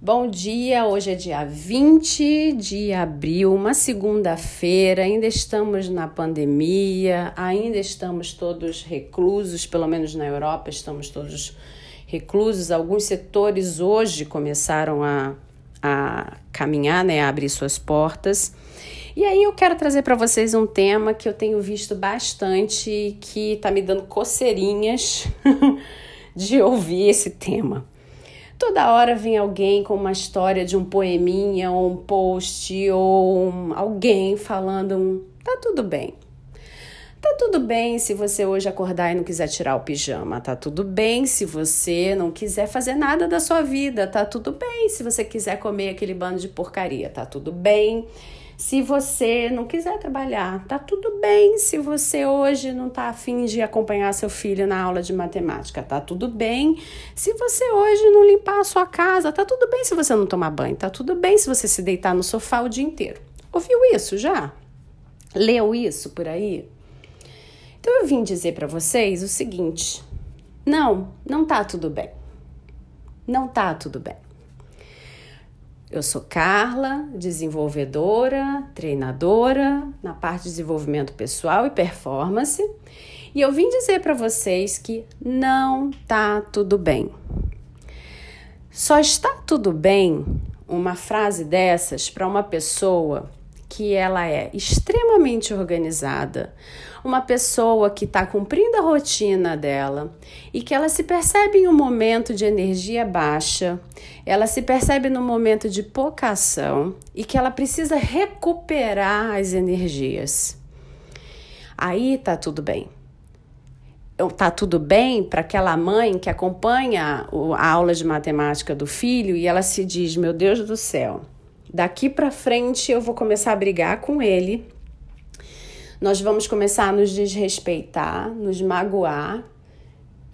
Bom dia, hoje é dia 20 de abril, uma segunda-feira. Ainda estamos na pandemia, ainda estamos todos reclusos, pelo menos na Europa estamos todos reclusos. Alguns setores hoje começaram a, a caminhar, né, a abrir suas portas. E aí eu quero trazer para vocês um tema que eu tenho visto bastante, que está me dando coceirinhas de ouvir esse tema. Toda hora vem alguém com uma história de um poeminha, ou um post, ou um, alguém falando um, tá tudo bem. Tá tudo bem se você hoje acordar e não quiser tirar o pijama. Tá tudo bem se você não quiser fazer nada da sua vida. Tá tudo bem se você quiser comer aquele bando de porcaria. Tá tudo bem se você não quiser trabalhar, tá tudo bem. Se você hoje não tá afim de acompanhar seu filho na aula de matemática, tá tudo bem. Se você hoje não limpar a sua casa, tá tudo bem. Se você não tomar banho, tá tudo bem. Se você se deitar no sofá o dia inteiro. Ouviu isso já? Leu isso por aí? Então eu vim dizer para vocês o seguinte: não, não tá tudo bem. Não tá tudo bem. Eu sou Carla, desenvolvedora, treinadora na parte de desenvolvimento pessoal e performance, e eu vim dizer para vocês que não tá tudo bem. Só está tudo bem uma frase dessas para uma pessoa que ela é extremamente organizada, uma pessoa que está cumprindo a rotina dela e que ela se percebe em um momento de energia baixa, ela se percebe no momento de pouca ação e que ela precisa recuperar as energias. Aí tá tudo bem. Tá tudo bem para aquela mãe que acompanha a aula de matemática do filho e ela se diz: Meu Deus do céu, daqui para frente eu vou começar a brigar com ele nós vamos começar a nos desrespeitar, nos magoar,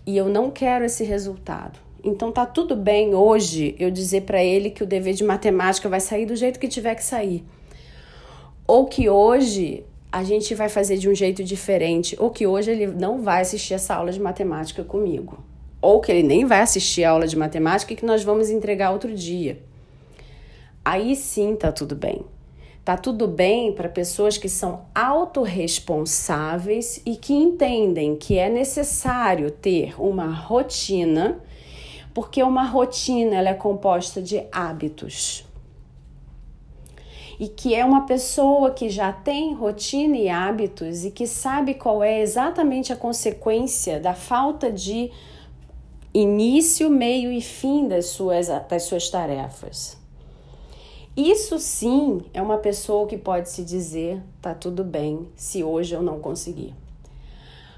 e eu não quero esse resultado. Então tá tudo bem hoje eu dizer para ele que o dever de matemática vai sair do jeito que tiver que sair. Ou que hoje a gente vai fazer de um jeito diferente, ou que hoje ele não vai assistir essa aula de matemática comigo. Ou que ele nem vai assistir a aula de matemática e que nós vamos entregar outro dia. Aí sim tá tudo bem. Tá tudo bem para pessoas que são autorresponsáveis e que entendem que é necessário ter uma rotina, porque uma rotina ela é composta de hábitos. E que é uma pessoa que já tem rotina e hábitos e que sabe qual é exatamente a consequência da falta de início, meio e fim das suas, das suas tarefas. Isso sim é uma pessoa que pode se dizer: tá tudo bem se hoje eu não conseguir.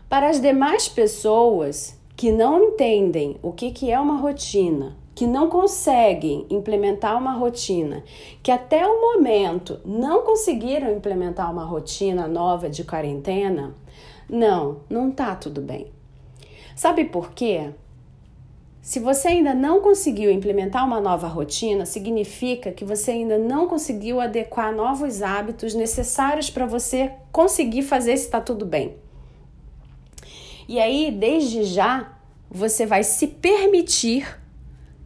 Para as demais pessoas que não entendem o que, que é uma rotina, que não conseguem implementar uma rotina, que até o momento não conseguiram implementar uma rotina nova de quarentena, não, não tá tudo bem. Sabe por quê? Se você ainda não conseguiu implementar uma nova rotina, significa que você ainda não conseguiu adequar novos hábitos necessários para você conseguir fazer se está tudo bem. E aí, desde já, você vai se permitir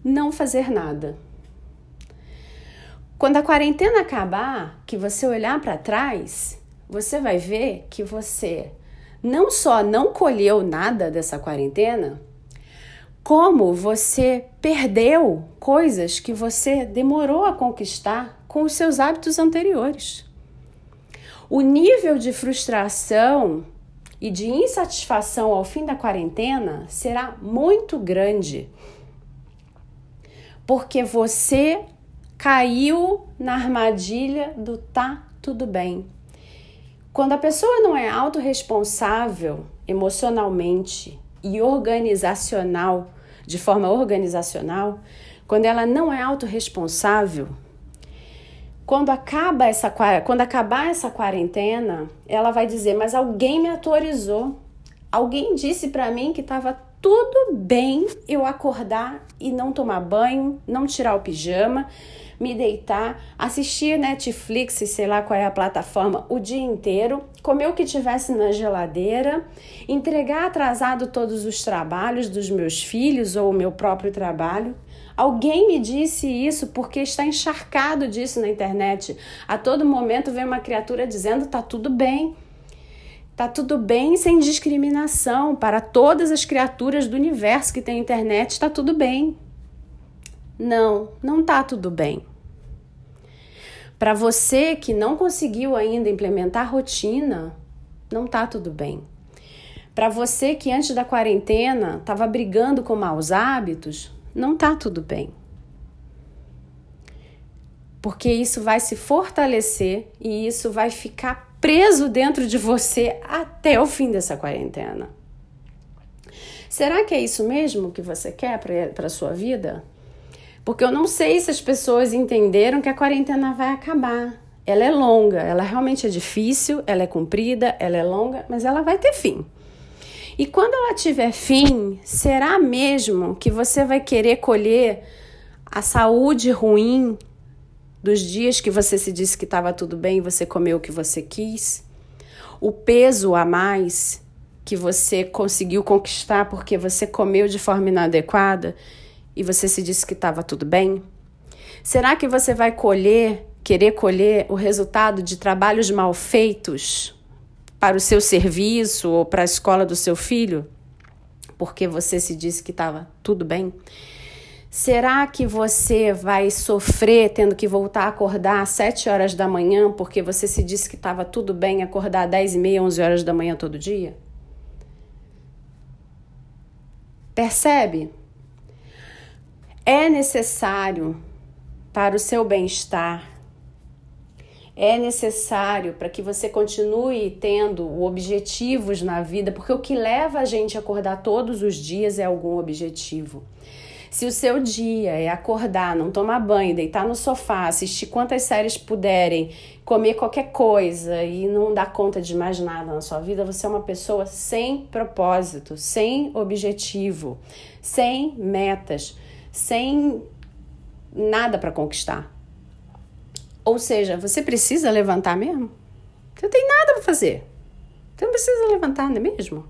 não fazer nada. Quando a quarentena acabar, que você olhar para trás, você vai ver que você não só não colheu nada dessa quarentena, como você perdeu coisas que você demorou a conquistar com os seus hábitos anteriores. O nível de frustração e de insatisfação ao fim da quarentena será muito grande, porque você caiu na armadilha do tá tudo bem. Quando a pessoa não é autorresponsável emocionalmente e organizacional, de forma organizacional, quando ela não é autorresponsável, quando acaba essa quando acabar essa quarentena, ela vai dizer: "Mas alguém me autorizou. Alguém disse para mim que estava tudo bem eu acordar e não tomar banho, não tirar o pijama, me deitar, assistir Netflix, sei lá qual é a plataforma, o dia inteiro, comer o que tivesse na geladeira, entregar atrasado todos os trabalhos dos meus filhos ou o meu próprio trabalho. Alguém me disse isso porque está encharcado disso na internet. A todo momento vem uma criatura dizendo tá tudo bem. Tá tudo bem sem discriminação para todas as criaturas do universo que tem internet, está tudo bem. Não, não tá tudo bem. Para você que não conseguiu ainda implementar rotina, não tá tudo bem. Para você que antes da quarentena estava brigando com maus hábitos, não tá tudo bem. Porque isso vai se fortalecer e isso vai ficar preso dentro de você até o fim dessa quarentena. Será que é isso mesmo que você quer para a sua vida? Porque eu não sei se as pessoas entenderam que a quarentena vai acabar. Ela é longa, ela realmente é difícil, ela é comprida, ela é longa, mas ela vai ter fim. E quando ela tiver fim, será mesmo que você vai querer colher a saúde ruim dos dias que você se disse que estava tudo bem e você comeu o que você quis? O peso a mais que você conseguiu conquistar porque você comeu de forma inadequada e você se disse que estava tudo bem? Será que você vai colher, querer colher o resultado de trabalhos mal feitos para o seu serviço ou para a escola do seu filho? Porque você se disse que estava tudo bem? Será que você vai sofrer tendo que voltar a acordar às 7 horas da manhã porque você se disse que estava tudo bem acordar às 10 e meia, 11 horas da manhã todo dia? Percebe? é necessário para o seu bem-estar, é necessário para que você continue tendo objetivos na vida, porque o que leva a gente a acordar todos os dias é algum objetivo. Se o seu dia é acordar, não tomar banho, deitar no sofá, assistir quantas séries puderem, comer qualquer coisa e não dar conta de mais nada na sua vida, você é uma pessoa sem propósito, sem objetivo, sem metas sem nada para conquistar. Ou seja, você precisa levantar mesmo? Você não tem nada para fazer. Você não precisa levantar, não é mesmo?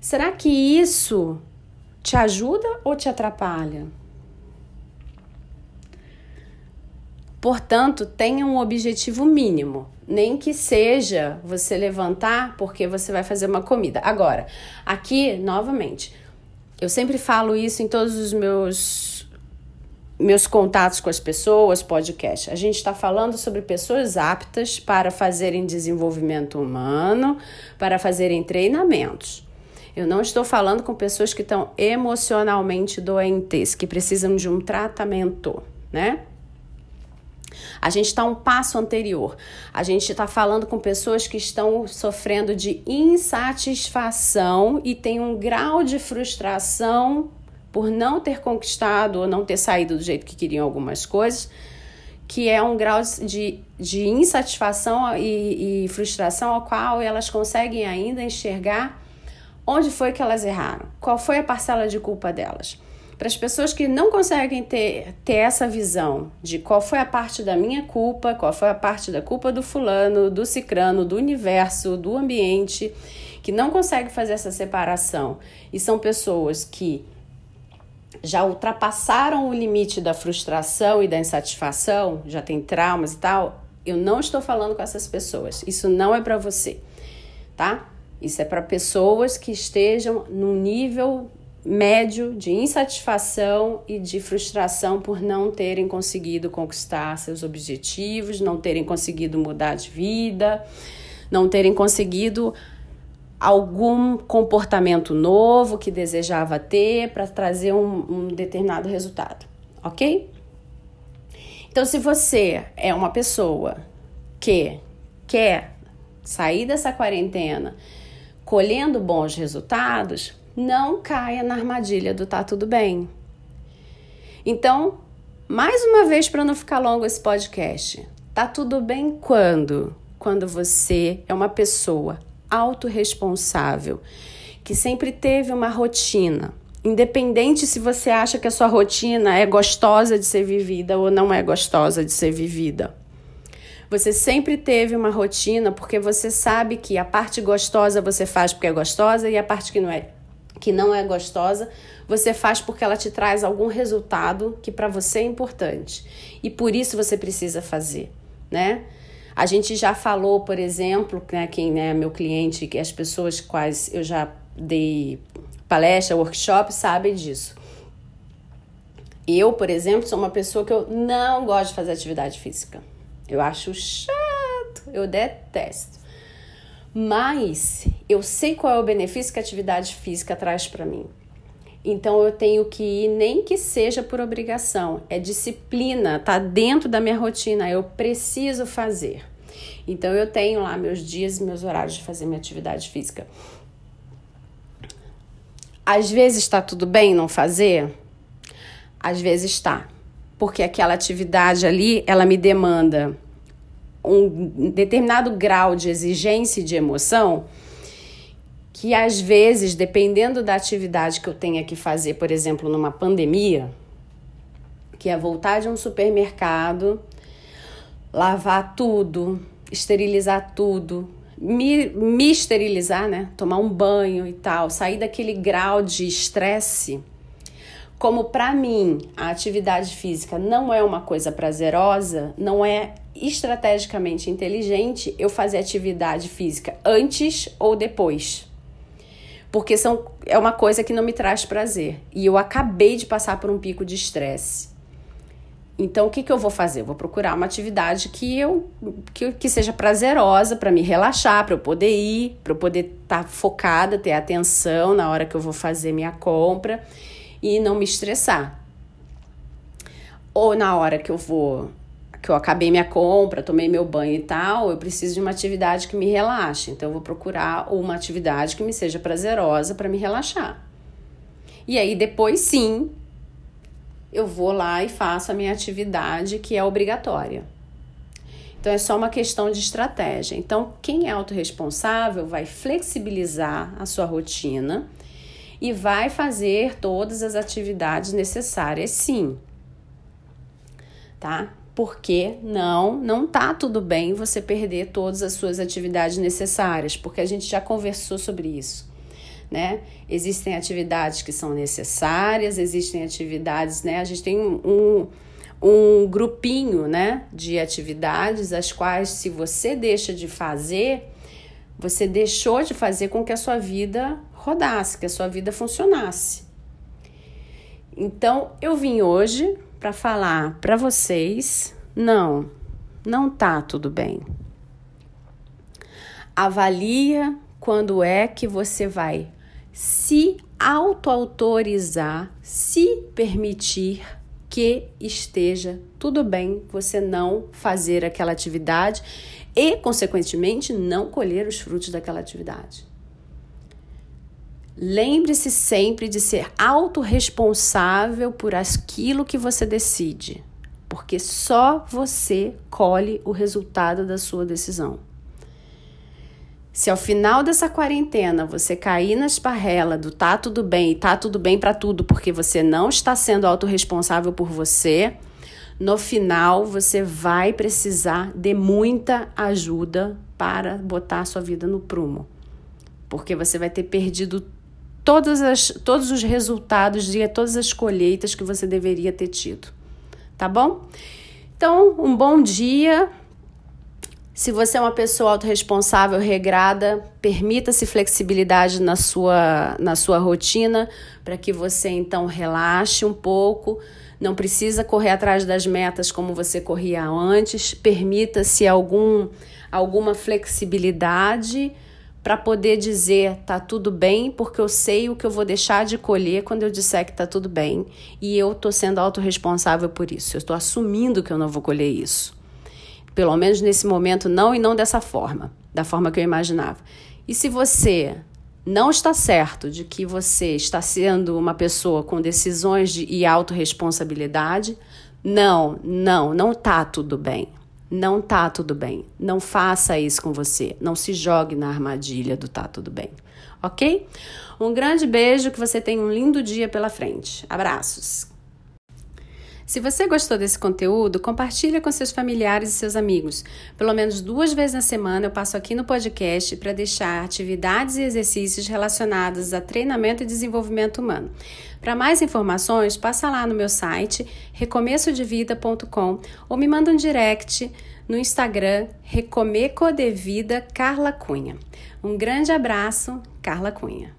Será que isso te ajuda ou te atrapalha? Portanto, tenha um objetivo mínimo, nem que seja você levantar porque você vai fazer uma comida. Agora, aqui, novamente, eu sempre falo isso em todos os meus meus contatos com as pessoas, podcast. A gente está falando sobre pessoas aptas para fazerem desenvolvimento humano, para fazerem treinamentos. Eu não estou falando com pessoas que estão emocionalmente doentes, que precisam de um tratamento, né? A gente está um passo anterior. A gente está falando com pessoas que estão sofrendo de insatisfação e tem um grau de frustração por não ter conquistado ou não ter saído do jeito que queriam algumas coisas, que é um grau de, de insatisfação e, e frustração ao qual elas conseguem ainda enxergar onde foi que elas erraram, qual foi a parcela de culpa delas. Para as pessoas que não conseguem ter, ter essa visão de qual foi a parte da minha culpa, qual foi a parte da culpa do fulano, do cicrano, do universo, do ambiente, que não conseguem fazer essa separação e são pessoas que já ultrapassaram o limite da frustração e da insatisfação, já tem traumas e tal, eu não estou falando com essas pessoas. Isso não é para você, tá? Isso é para pessoas que estejam num nível médio de insatisfação e de frustração por não terem conseguido conquistar seus objetivos, não terem conseguido mudar de vida, não terem conseguido algum comportamento novo que desejava ter para trazer um, um determinado resultado, ok? Então, se você é uma pessoa que quer sair dessa quarentena colhendo bons resultados, não caia na armadilha do tá tudo bem. Então, mais uma vez para não ficar longo esse podcast, tá tudo bem quando? Quando você é uma pessoa autorresponsável, que sempre teve uma rotina, independente se você acha que a sua rotina é gostosa de ser vivida ou não é gostosa de ser vivida. Você sempre teve uma rotina porque você sabe que a parte gostosa você faz porque é gostosa e a parte que não é que não é gostosa, você faz porque ela te traz algum resultado que para você é importante. E por isso você precisa fazer, né? A gente já falou, por exemplo, né, quem é meu cliente, que as pessoas quais eu já dei palestra, workshop, sabem disso. Eu, por exemplo, sou uma pessoa que eu não gosto de fazer atividade física. Eu acho chato, eu detesto. Mas eu sei qual é o benefício que a atividade física traz para mim. Então eu tenho que ir, nem que seja por obrigação, é disciplina, tá dentro da minha rotina, eu preciso fazer. Então eu tenho lá meus dias e meus horários de fazer minha atividade física. Às vezes está tudo bem não fazer? Às vezes está. Porque aquela atividade ali, ela me demanda um determinado grau de exigência e de emoção que às vezes, dependendo da atividade que eu tenha que fazer, por exemplo, numa pandemia, que é voltar de um supermercado, lavar tudo, esterilizar tudo, me, me esterilizar, né? Tomar um banho e tal, sair daquele grau de estresse. Como para mim a atividade física não é uma coisa prazerosa, não é estrategicamente inteligente eu fazer atividade física antes ou depois porque são, é uma coisa que não me traz prazer. E eu acabei de passar por um pico de estresse. Então, o que, que eu vou fazer? Eu vou procurar uma atividade que eu que, que seja prazerosa para me relaxar, para eu poder ir, para eu poder estar tá focada, ter atenção na hora que eu vou fazer minha compra e não me estressar. Ou na hora que eu vou que eu acabei minha compra, tomei meu banho e tal, eu preciso de uma atividade que me relaxe. Então eu vou procurar uma atividade que me seja prazerosa para me relaxar. E aí depois sim, eu vou lá e faço a minha atividade que é obrigatória. Então é só uma questão de estratégia. Então, quem é autorresponsável vai flexibilizar a sua rotina e vai fazer todas as atividades necessárias, sim. Tá? porque não, não tá tudo bem você perder todas as suas atividades necessárias, porque a gente já conversou sobre isso. Né? Existem atividades que são necessárias, existem atividades, né? A gente tem um, um grupinho, né, de atividades as quais se você deixa de fazer, você deixou de fazer com que a sua vida rodasse, que a sua vida funcionasse. Então, eu vim hoje para falar para vocês, não, não tá tudo bem. Avalia quando é que você vai se auto-autorizar, se permitir que esteja tudo bem você não fazer aquela atividade e, consequentemente, não colher os frutos daquela atividade. Lembre-se sempre de ser autorresponsável por aquilo que você decide, porque só você colhe o resultado da sua decisão. Se ao final dessa quarentena você cair na esparrela do tá tudo bem e tá tudo bem para tudo porque você não está sendo autorresponsável por você, no final você vai precisar de muita ajuda para botar sua vida no prumo. Porque você vai ter perdido todas as, todos os resultados de todas as colheitas que você deveria ter tido. Tá bom? Então, um bom dia. Se você é uma pessoa autorresponsável, regrada, permita-se flexibilidade na sua, na sua rotina para que você então relaxe um pouco. Não precisa correr atrás das metas como você corria antes. Permita-se algum, alguma flexibilidade para poder dizer tá tudo bem, porque eu sei o que eu vou deixar de colher quando eu disser que tá tudo bem e eu tô sendo autorresponsável por isso. Eu estou assumindo que eu não vou colher isso. Pelo menos nesse momento não e não dessa forma, da forma que eu imaginava. E se você não está certo de que você está sendo uma pessoa com decisões de, e autorresponsabilidade, não, não, não tá tudo bem. Não tá tudo bem. Não faça isso com você. Não se jogue na armadilha do tá tudo bem. Ok? Um grande beijo, que você tenha um lindo dia pela frente. Abraços. Se você gostou desse conteúdo, compartilhe com seus familiares e seus amigos. Pelo menos duas vezes na semana eu passo aqui no podcast para deixar atividades e exercícios relacionados a treinamento e desenvolvimento humano. Para mais informações, passa lá no meu site recomeçodevida.com ou me manda um direct no Instagram Recomeco de Vida Carla Cunha. Um grande abraço, Carla Cunha.